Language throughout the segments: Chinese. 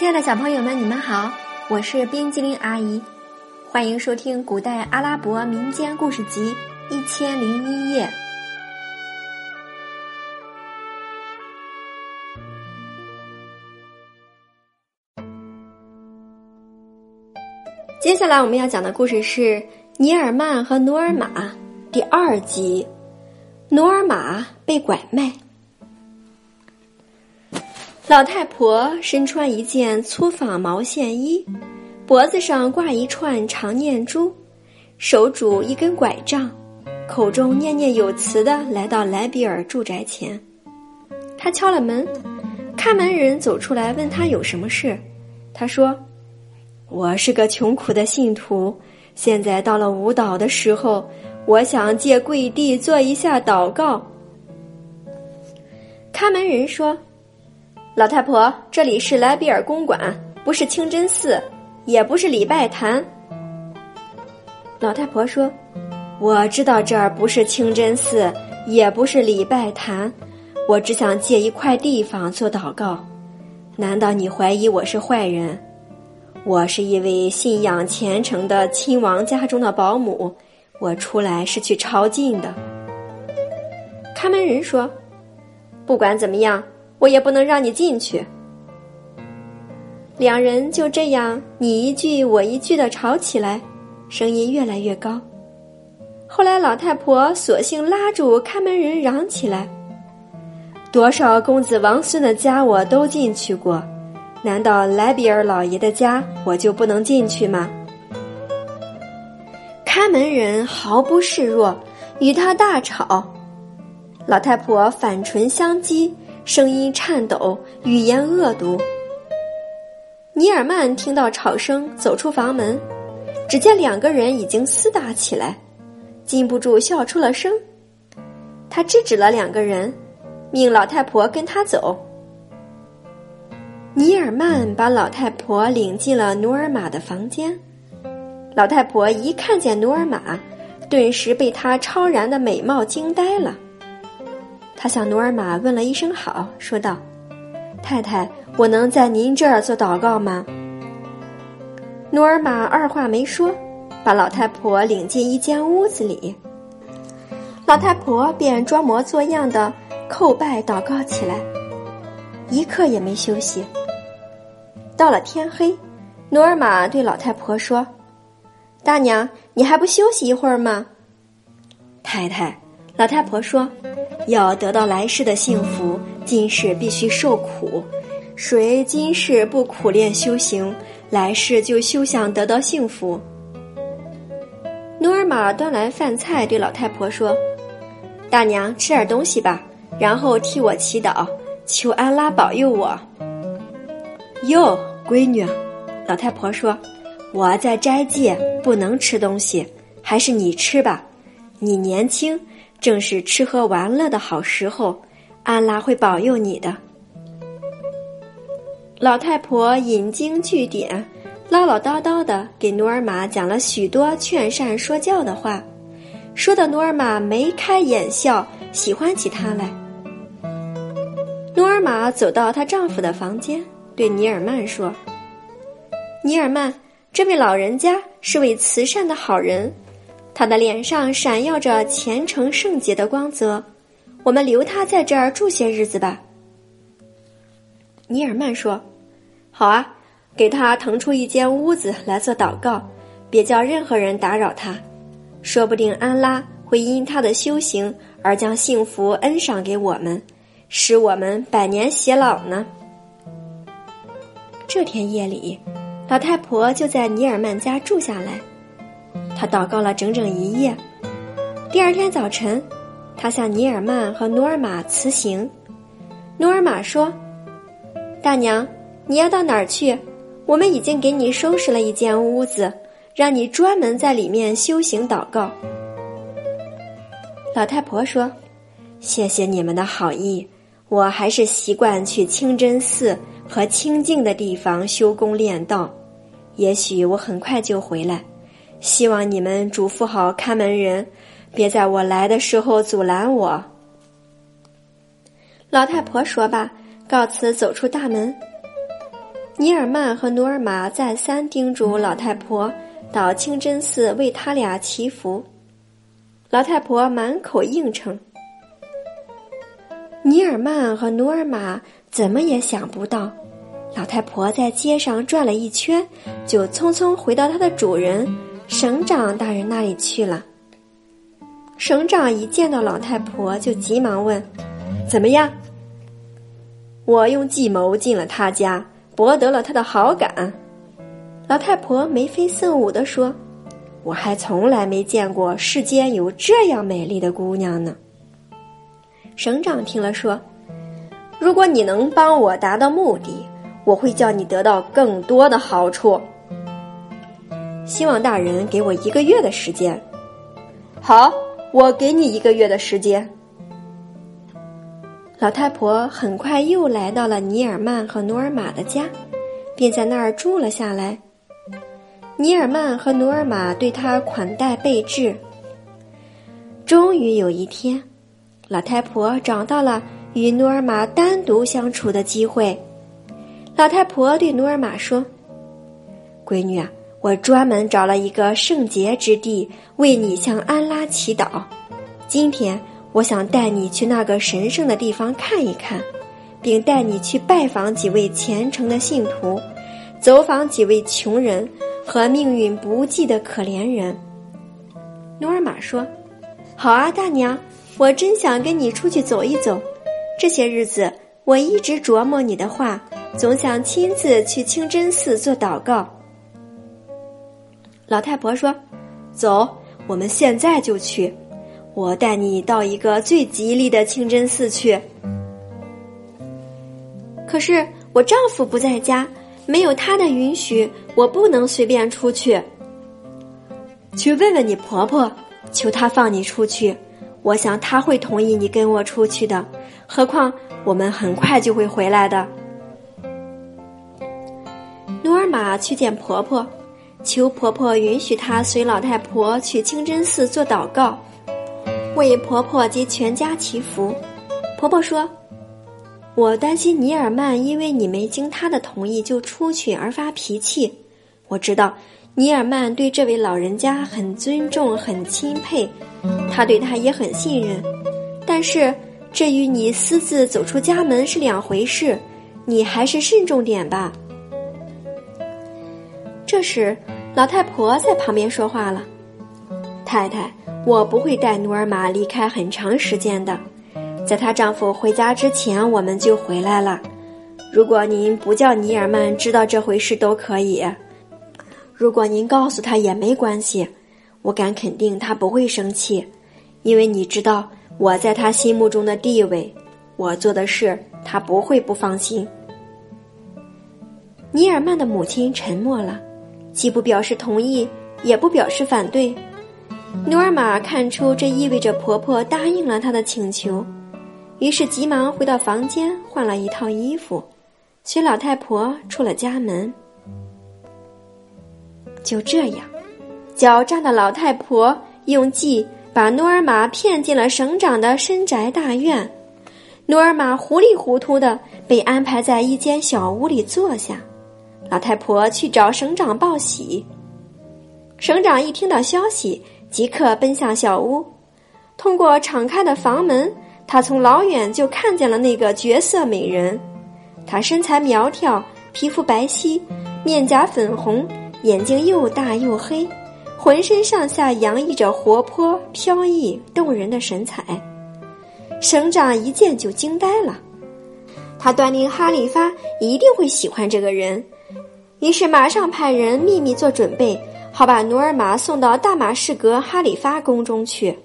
亲爱的小朋友们，你们好，我是冰激凌阿姨，欢迎收听《古代阿拉伯民间故事集一千零一夜》。接下来我们要讲的故事是《尼尔曼和努尔玛》第二集，努尔玛被拐卖。老太婆身穿一件粗纺毛线衣，脖子上挂一串长念珠，手拄一根拐杖，口中念念有词的来到莱比尔住宅前。他敲了门，看门人走出来问他有什么事。他说：“我是个穷苦的信徒，现在到了舞蹈的时候，我想借跪地做一下祷告。”看门人说。老太婆，这里是莱比尔公馆，不是清真寺，也不是礼拜坛。老太婆说：“我知道这儿不是清真寺，也不是礼拜坛，我只想借一块地方做祷告。难道你怀疑我是坏人？我是一位信仰虔诚的亲王家中的保姆，我出来是去朝觐的。”看门人说：“不管怎么样。”我也不能让你进去。两人就这样你一句我一句的吵起来，声音越来越高。后来老太婆索性拉住看门人，嚷起来：“多少公子王孙的家我都进去过，难道莱比尔老爷的家我就不能进去吗？”看门人毫不示弱，与他大吵。老太婆反唇相讥。声音颤抖，语言恶毒。尼尔曼听到吵声，走出房门，只见两个人已经厮打起来，禁不住笑出了声。他制止了两个人，命老太婆跟他走。尼尔曼把老太婆领进了努尔玛的房间。老太婆一看见努尔玛，顿时被她超然的美貌惊呆了。他向努尔玛问了一声好，说道：“太太，我能在您这儿做祷告吗？”努尔玛二话没说，把老太婆领进一间屋子里。老太婆便装模作样的叩拜祷告起来，一刻也没休息。到了天黑，努尔玛对老太婆说：“大娘，你还不休息一会儿吗？”太太，老太婆说。要得到来世的幸福，今世必须受苦。谁今世不苦练修行，来世就休想得到幸福。努尔玛端来饭菜，对老太婆说：“大娘，吃点东西吧，然后替我祈祷，求安拉保佑我。”哟，闺女，老太婆说：“我在斋戒，不能吃东西，还是你吃吧，你年轻。”正是吃喝玩乐的好时候，安拉会保佑你的。老太婆引经据典，唠唠叨叨的给努尔玛讲了许多劝善说教的话，说的努尔玛眉开眼笑，喜欢起她来。努尔玛走到她丈夫的房间，对尼尔曼说：“尼尔曼，这位老人家是位慈善的好人。”他的脸上闪耀着虔诚圣洁的光泽，我们留他在这儿住些日子吧。尼尔曼说：“好啊，给他腾出一间屋子来做祷告，别叫任何人打扰他。说不定安拉会因他的修行而将幸福恩赏给我们，使我们百年偕老呢。”这天夜里，老太婆就在尼尔曼家住下来。他祷告了整整一夜。第二天早晨，他向尼尔曼和努尔玛辞行。努尔玛说：“大娘，你要到哪儿去？我们已经给你收拾了一间屋子，让你专门在里面修行祷告。”老太婆说：“谢谢你们的好意，我还是习惯去清真寺和清静的地方修功练道。也许我很快就回来。”希望你们嘱咐好看门人，别在我来的时候阻拦我。老太婆说罢，告辞走出大门。尼尔曼和努尔玛再三叮嘱老太婆到清真寺为他俩祈福，老太婆满口应承。尼尔曼和努尔玛怎么也想不到，老太婆在街上转了一圈，就匆匆回到她的主人省长大人那里去了。省长一见到老太婆，就急忙问：“怎么样？”我用计谋进了他家。博得了他的好感，老太婆眉飞色舞地说：“我还从来没见过世间有这样美丽的姑娘呢。”省长听了说：“如果你能帮我达到目的，我会叫你得到更多的好处。希望大人给我一个月的时间。”好，我给你一个月的时间。老太婆很快又来到了尼尔曼和努尔玛的家，并在那儿住了下来。尼尔曼和努尔玛对她款待备至。终于有一天，老太婆找到了与努尔玛单独相处的机会。老太婆对努尔玛说：“闺女啊，我专门找了一个圣洁之地为你向安拉祈祷。今天。”我想带你去那个神圣的地方看一看，并带你去拜访几位虔诚的信徒，走访几位穷人和命运不济的可怜人。努尔玛说：“好啊，大娘，我真想跟你出去走一走。这些日子我一直琢磨你的话，总想亲自去清真寺做祷告。”老太婆说：“走，我们现在就去。”我带你到一个最吉利的清真寺去。可是我丈夫不在家，没有他的允许，我不能随便出去。去问问你婆婆，求她放你出去。我想她会同意你跟我出去的。何况我们很快就会回来的。努尔玛去见婆婆，求婆婆允许她随老太婆去清真寺做祷告。为婆婆及全家祈福。婆婆说：“我担心尼尔曼因为你没经他的同意就出去而发脾气。我知道尼尔曼对这位老人家很尊重、很钦佩，他对他也很信任。但是这与你私自走出家门是两回事，你还是慎重点吧。”这时，老太婆在旁边说话了：“太太。”我不会带努尔玛离开很长时间的，在她丈夫回家之前，我们就回来了。如果您不叫尼尔曼知道这回事都可以，如果您告诉他也没关系，我敢肯定他不会生气，因为你知道我在他心目中的地位，我做的事他不会不放心。尼尔曼的母亲沉默了，既不表示同意，也不表示反对。努尔玛看出这意味着婆婆答应了她的请求，于是急忙回到房间换了一套衣服，随老太婆出了家门。就这样，狡诈的老太婆用计把努尔玛骗进了省长的深宅大院。努尔玛糊里糊涂的被安排在一间小屋里坐下，老太婆去找省长报喜。省长一听到消息。即刻奔向小屋，通过敞开的房门，他从老远就看见了那个绝色美人。她身材苗条，皮肤白皙，面颊粉红，眼睛又大又黑，浑身上下洋溢着活泼、飘逸、动人的神采。省长一见就惊呆了，他断定哈里发一定会喜欢这个人，于是马上派人秘密做准备。好把努尔玛送到大马士革哈里发宫中去。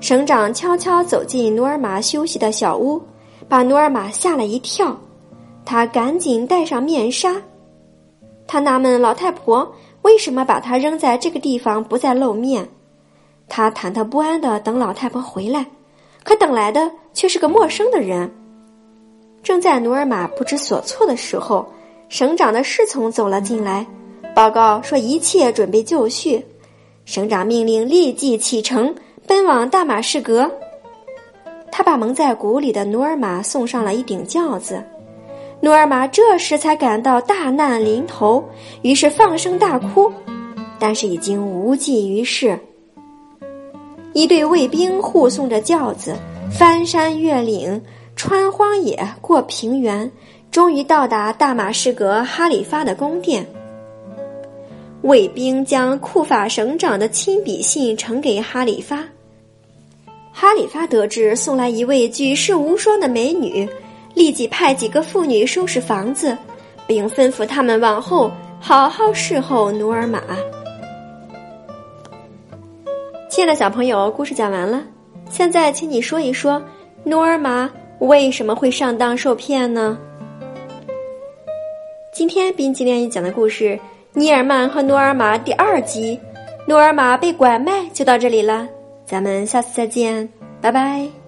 省长悄悄走进努尔玛休息的小屋，把努尔玛吓了一跳。他赶紧戴上面纱。他纳闷老太婆为什么把他扔在这个地方不再露面。他忐忑不安的等老太婆回来，可等来的却是个陌生的人。正在努尔玛不知所措的时候，省长的侍从走了进来。报告说一切准备就绪，省长命令立即启程，奔往大马士革。他把蒙在鼓里的努尔玛送上了一顶轿子，努尔玛这时才感到大难临头，于是放声大哭，但是已经无济于事。一队卫兵护送着轿子，翻山越岭，穿荒野，过平原，终于到达大马士革哈里发的宫殿。卫兵将库法省长的亲笔信呈给哈里发。哈里发得知送来一位举世无双的美女，立即派几个妇女收拾房子，并吩咐他们往后好好侍候努尔玛。亲爱的小朋友，故事讲完了，现在请你说一说，努尔玛为什么会上当受骗呢？今天冰激凌讲的故事。尼尔曼和诺尔玛第二集，诺尔玛被拐卖就到这里了，咱们下次再见，拜拜。